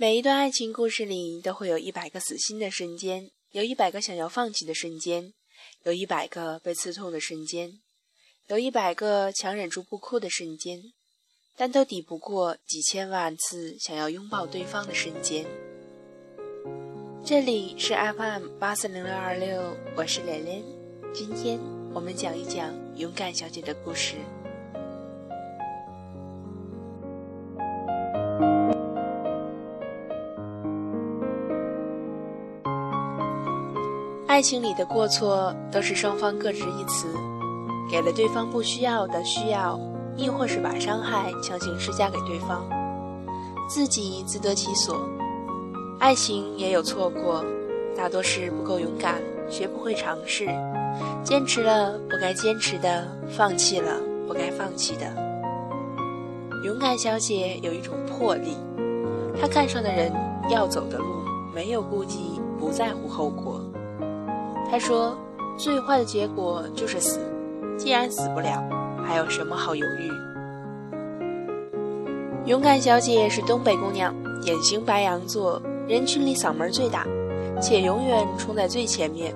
每一段爱情故事里都会有一百个死心的瞬间，有一百个想要放弃的瞬间，有一百个被刺痛的瞬间，有一百个强忍住不哭的瞬间，但都抵不过几千万次想要拥抱对方的瞬间。这里是 FM 八四零六二六，我是连连，今天我们讲一讲勇敢小姐的故事。爱情里的过错都是双方各执一词，给了对方不需要的需要，亦或是把伤害强行施加给对方，自己自得其所。爱情也有错过，大多是不够勇敢，学不会尝试，坚持了不该坚持的，放弃了不该放弃的。勇敢小姐有一种魄力，她看上的人要走的路，没有顾忌，不在乎后果。他说：“最坏的结果就是死，既然死不了，还有什么好犹豫？”勇敢小姐是东北姑娘，典型白羊座，人群里嗓门最大，且永远冲在最前面。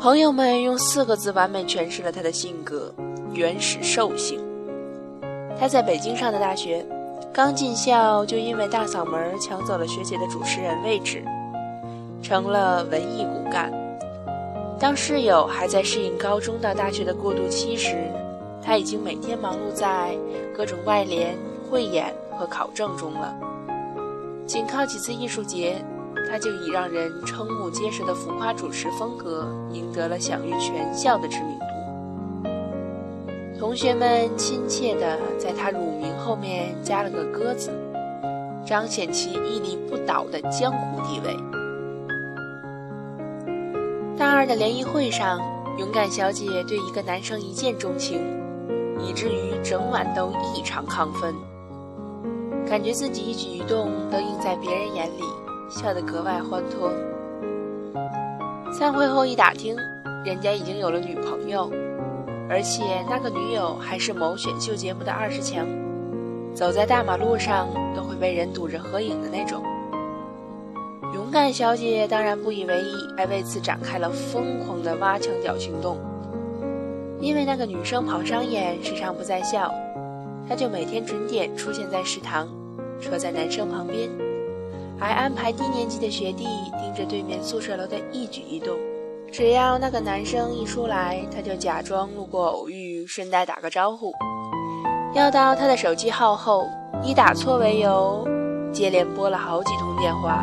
朋友们用四个字完美诠释了她的性格：原始兽性。她在北京上的大学，刚进校就因为大嗓门抢走了学姐的主持人位置，成了文艺骨干。当室友还在适应高中到大学的过渡期时，他已经每天忙碌在各种外联、汇演和考证中了。仅靠几次艺术节，他就以让人瞠目结舌的浮夸主持风格，赢得了享誉全校的知名度。同学们亲切地在他乳名后面加了个“鸽子”，彰显其屹立不倒的江湖地位。大二的联谊会上，勇敢小姐对一个男生一见钟情，以至于整晚都异常亢奋，感觉自己一举一动都映在别人眼里，笑得格外欢脱。散会后一打听，人家已经有了女朋友，而且那个女友还是某选秀节目的二十强，走在大马路上都会被人堵着合影的那种。范小姐当然不以为意，还为此展开了疯狂的挖墙脚行动。因为那个女生跑商演时常不在校，她就每天准点出现在食堂，坐在男生旁边，还安排低年级的学弟盯着对面宿舍楼的一举一动。只要那个男生一出来，她就假装路过偶遇，顺带打个招呼，要到他的手机号后，以打错为由，接连拨了好几通电话。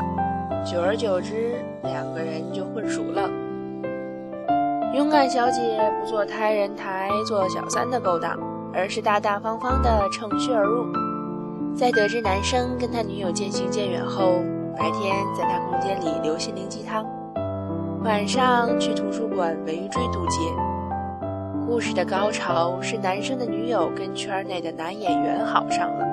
久而久之，两个人就混熟了。勇敢小姐不做他人台、做小三的勾当，而是大大方方的乘虚而入。在得知男生跟他女友渐行渐远后，白天在他空间里留心灵鸡汤，晚上去图书馆围追堵截。故事的高潮是男生的女友跟圈内的男演员好上了。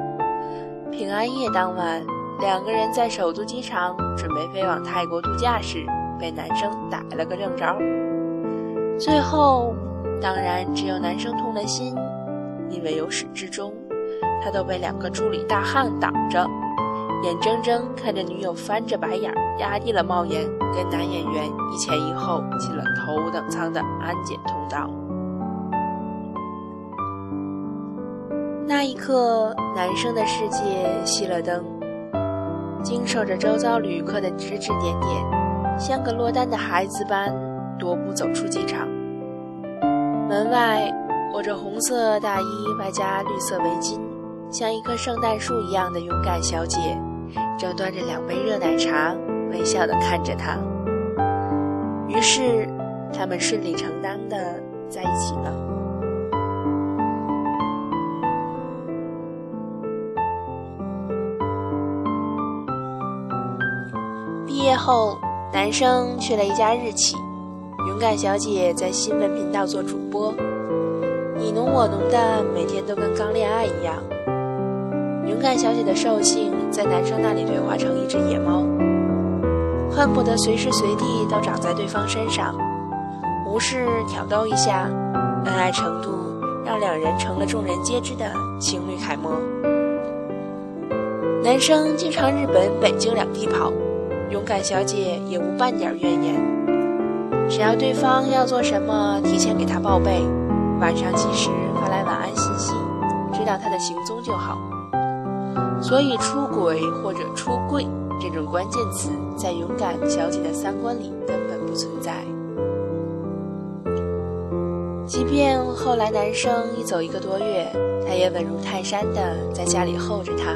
平安夜当晚。两个人在首都机场准备飞往泰国度假时，被男生逮了个正着。最后，当然只有男生痛了心，因为由始至终，他都被两个助理大汉挡着，眼睁睁看着女友翻着白眼，压低了帽檐，跟男演员一前一后进了头等舱的安检通道。那一刻，男生的世界熄了灯。经受着周遭旅客的指指点点，像个落单的孩子般踱步走出机场。门外裹着红色大衣外加绿色围巾，像一棵圣诞树一样的勇敢小姐，正端着两杯热奶茶，微笑地看着他。于是，他们顺理成章地在一起了。后，男生去了一家日企，勇敢小姐在新闻频道做主播，你侬我侬的，每天都跟刚恋爱一样。勇敢小姐的兽性在男生那里退化成一只野猫，恨不得随时随地都长在对方身上，无事挑逗一下，恩爱程度让两人成了众人皆知的情侣楷模。男生经常日本、北京两地跑，勇敢小姐也无半点怨言。只要对方要做什么，提前给他报备，晚上及时发来晚安信息，知道他的行踪就好。所以，出轨或者出柜这种关键词，在勇敢小姐的三观里根本不存在。即便后来男生一走一个多月，她也稳如泰山的在家里候着他。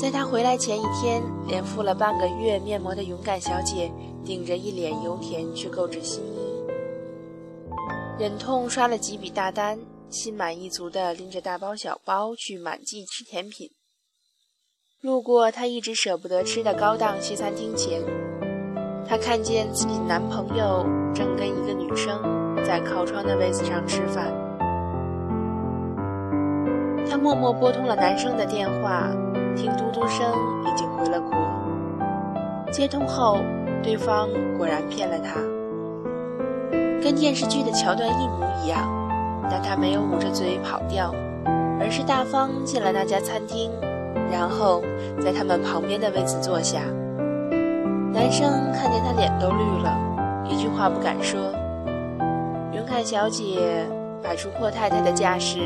在他回来前一天，连敷了半个月面膜的勇敢小姐，顶着一脸油田去购置新衣，忍痛刷了几笔大单。心满意足地拎着大包小包去满记吃甜品，路过她一直舍不得吃的高档西餐厅前，她看见自己男朋友正跟一个女生在靠窗的位子上吃饭。她默默拨通了男生的电话，听嘟嘟声已经回了国。接通后，对方果然骗了他，跟电视剧的桥段一模一样。但他没有捂着嘴跑掉，而是大方进了那家餐厅，然后在他们旁边的位子坐下。男生看见他脸都绿了，一句话不敢说。云凯小姐摆出阔太太的架势，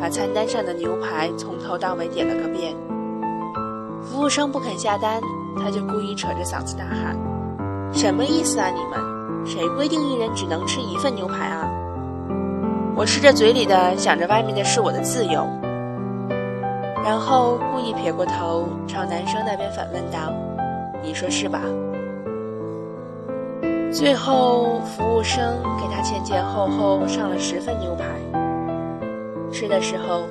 把餐单上的牛排从头到尾点了个遍。服务生不肯下单，他就故意扯着嗓子大喊：“什么意思啊你们？谁规定一人只能吃一份牛排啊？”我吃着嘴里的，想着外面的是我的自由，然后故意撇过头朝男生那边反问道：“你说是吧？”最后，服务生给他前前后后上了十份牛排。吃的时候，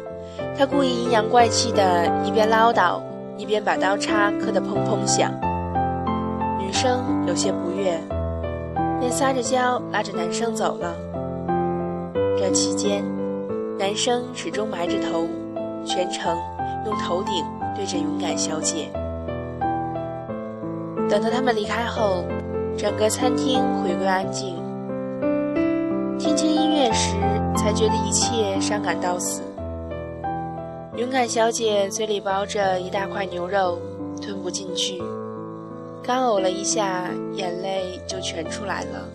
他故意阴阳怪气的，一边唠叨，一边把刀叉磕得砰砰响。女生有些不悦，便撒着娇拉着男生走了。这期间，男生始终埋着头，全程用头顶对着勇敢小姐。等到他们离开后，整个餐厅回归安静。听清音乐时，才觉得一切伤感到死。勇敢小姐嘴里包着一大块牛肉，吞不进去，干呕了一下，眼泪就全出来了。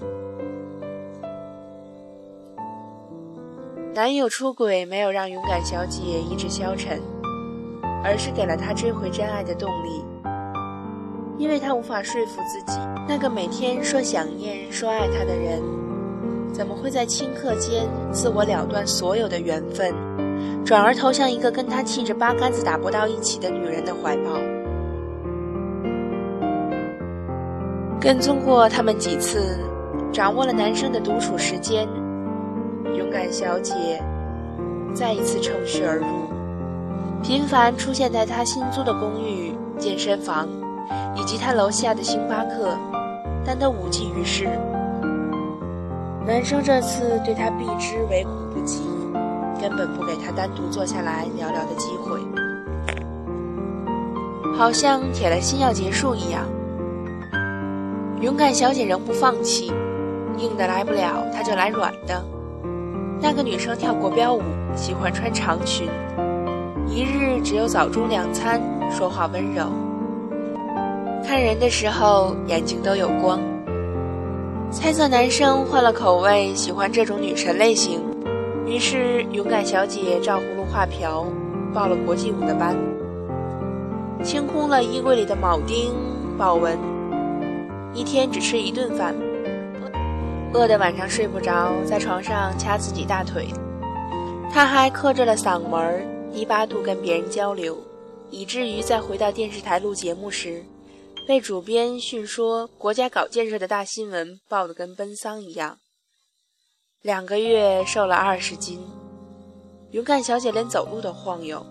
男友出轨没有让勇敢小姐意志消沉，而是给了她追回真爱的动力。因为她无法说服自己，那个每天说想念、说爱她的人，怎么会在顷刻间自我了断所有的缘分，转而投向一个跟他气着八竿子打不到一起的女人的怀抱？跟踪过他们几次，掌握了男生的独处时间。勇敢小姐再一次乘虚而入，频繁出现在他新租的公寓、健身房以及他楼下的星巴克，但都无济于事。男生这次对她避之唯恐不及，根本不给她单独坐下来聊聊的机会，好像铁了心要结束一样。勇敢小姐仍不放弃，硬的来不了，她就来软的。那个女生跳国标舞，喜欢穿长裙，一日只有早中两餐，说话温柔。看人的时候眼睛都有光。猜测男生换了口味，喜欢这种女神类型，于是勇敢小姐照葫芦画瓢，报了国际舞的班，清空了衣柜里的铆钉、豹纹，一天只吃一顿饭。饿得晚上睡不着，在床上掐自己大腿。他还克制了嗓门，低八度跟别人交流，以至于在回到电视台录节目时，被主编训说国家搞建设的大新闻报得跟奔丧一样。两个月瘦了二十斤，勇敢小姐连走路都晃悠，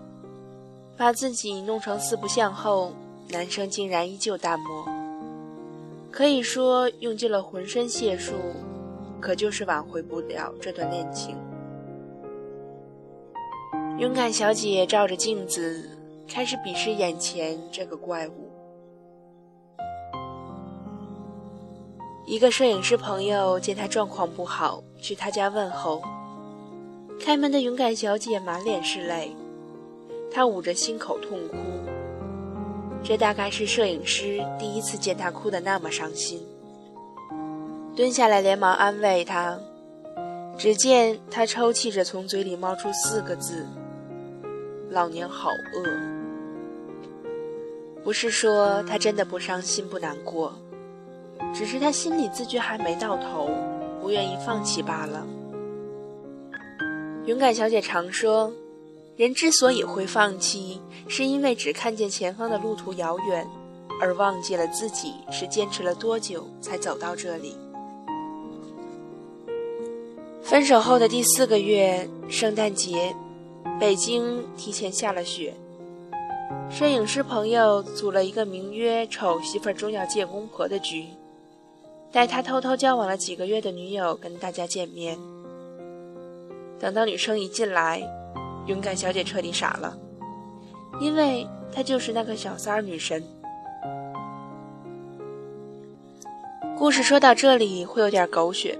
把自己弄成四不像后，男生竟然依旧淡漠，可以说用尽了浑身解数。可就是挽回不了这段恋情。勇敢小姐照着镜子，开始鄙视眼前这个怪物。一个摄影师朋友见他状况不好，去他家问候。开门的勇敢小姐满脸是泪，她捂着心口痛哭。这大概是摄影师第一次见他哭得那么伤心，蹲下来连忙安慰他。只见他抽泣着，从嘴里冒出四个字：“老娘好饿。”不是说他真的不伤心不难过，只是他心里自觉还没到头，不愿意放弃罢了。勇敢小姐常说，人之所以会放弃，是因为只看见前方的路途遥远，而忘记了自己是坚持了多久才走到这里。分手后的第四个月，圣诞节，北京提前下了雪。摄影师朋友组了一个名曰“丑媳妇终要见公婆”的局，带他偷偷交往了几个月的女友跟大家见面。等到女生一进来，勇敢小姐彻底傻了，因为她就是那个小三儿女神。故事说到这里会有点狗血。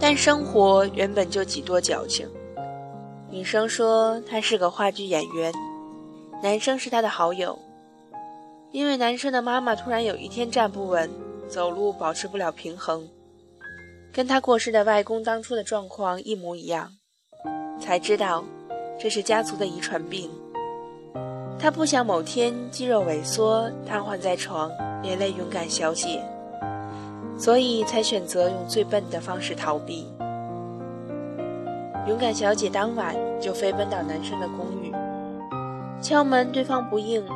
但生活原本就几多矫情。女生说她是个话剧演员，男生是他的好友。因为男生的妈妈突然有一天站不稳，走路保持不了平衡，跟他过世的外公当初的状况一模一样，才知道这是家族的遗传病。他不想某天肌肉萎缩瘫痪在床，连累勇敢小姐。所以才选择用最笨的方式逃避。勇敢小姐当晚就飞奔到男生的公寓，敲门，对方不应，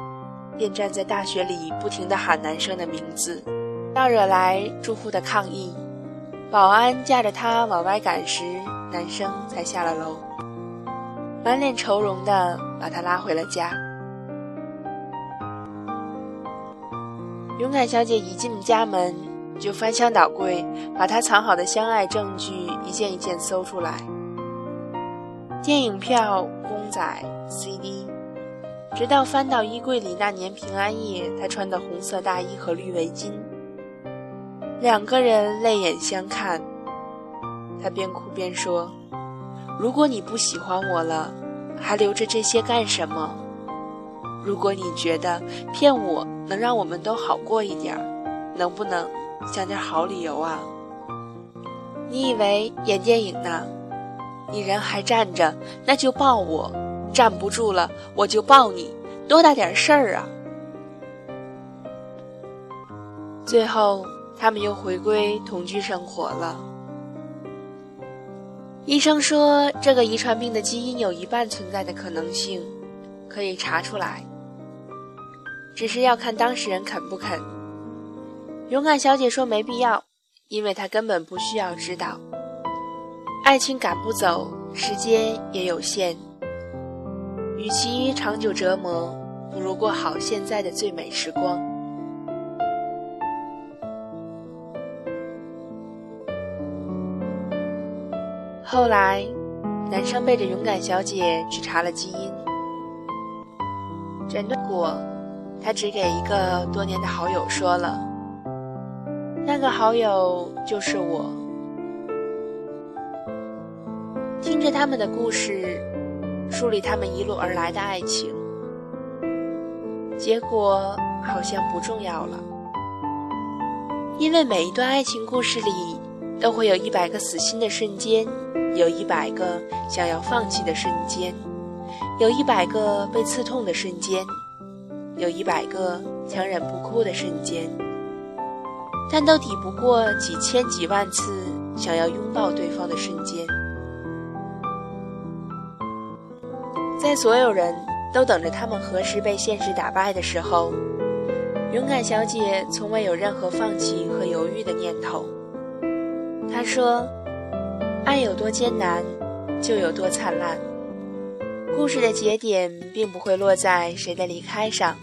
便站在大雪里不停地喊男生的名字，要惹来住户的抗议。保安架着他往外赶时，男生才下了楼，满脸愁容地把他拉回了家。勇敢小姐一进家门。就翻箱倒柜，把他藏好的相爱证据一件一件搜出来，电影票、公仔、CD，直到翻到衣柜里那年平安夜他穿的红色大衣和绿围巾。两个人泪眼相看，他边哭边说：“如果你不喜欢我了，还留着这些干什么？如果你觉得骗我能让我们都好过一点儿，能不能？”想点好理由啊！你以为演电影呢？你人还站着，那就抱我；站不住了，我就抱你。多大点事儿啊！最后，他们又回归同居生活了。医生说，这个遗传病的基因有一半存在的可能性，可以查出来，只是要看当事人肯不肯。勇敢小姐说：“没必要，因为她根本不需要知道。爱情赶不走，时间也有限。与其长久折磨，不如过好现在的最美时光。”后来，男生背着勇敢小姐去查了基因，诊断果，他只给一个多年的好友说了。那个好友就是我。听着他们的故事，梳理他们一路而来的爱情，结果好像不重要了。因为每一段爱情故事里，都会有一百个死心的瞬间，有一百个想要放弃的瞬间，有一百个被刺痛的瞬间，有一百个强忍不哭的瞬间。但都抵不过几千几万次想要拥抱对方的瞬间。在所有人都等着他们何时被现实打败的时候，勇敢小姐从未有任何放弃和犹豫的念头。她说：“爱有多艰难，就有多灿烂。故事的节点并不会落在谁的离开上，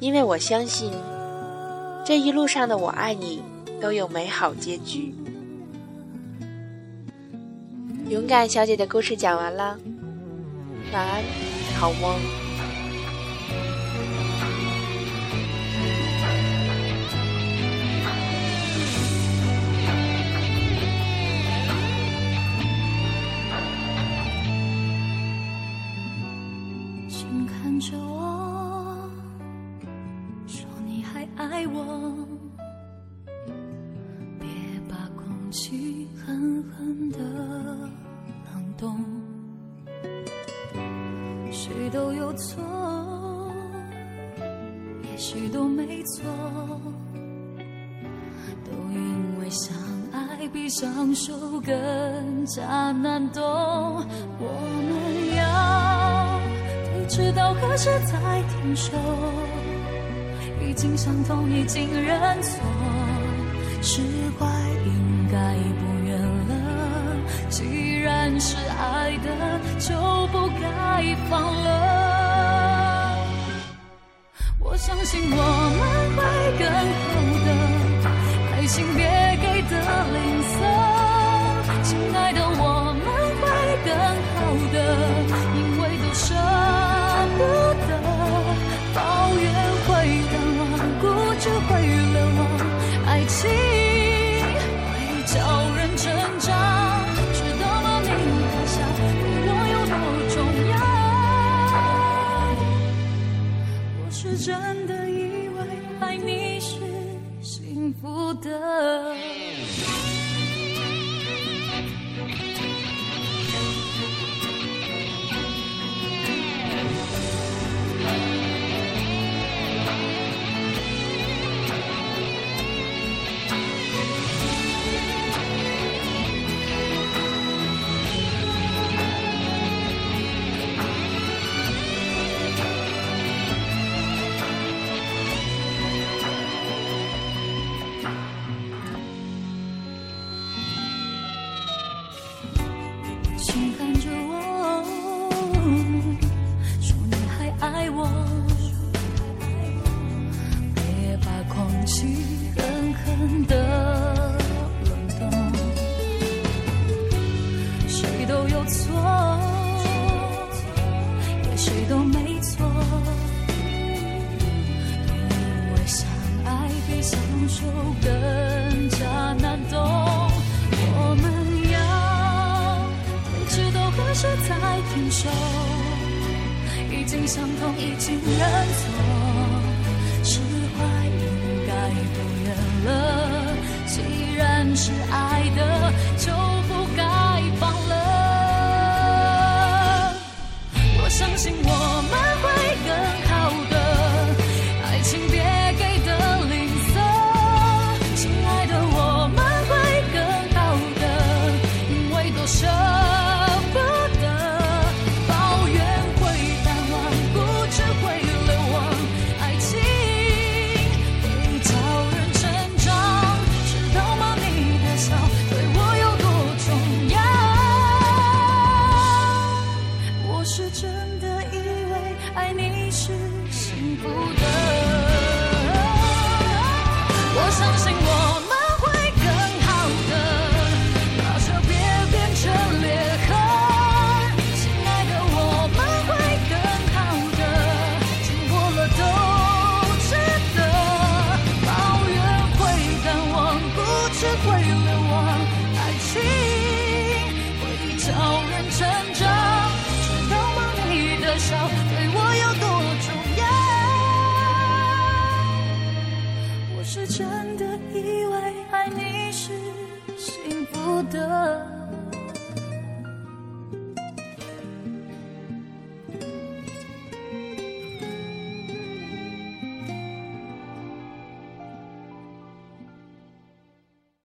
因为我相信。”这一路上的我爱你都有美好结局。勇敢小姐的故事讲完了，晚安，好梦。请看着我。说你还爱我，别把空气狠狠的冷冻。谁都有错，也许都没错，都因为相爱比相守更加难懂。我们对峙到何时才停手？已经伤痛，已经认错，释怀应该不远了。既然是爱的，就不该放了。我相信我们会更好的，爱情别给的吝就更加难懂。我们要，不知道何时才停手。已经相逢，已经认错，释怀应该不远了。既然是爱的，就不该放了。我相信我。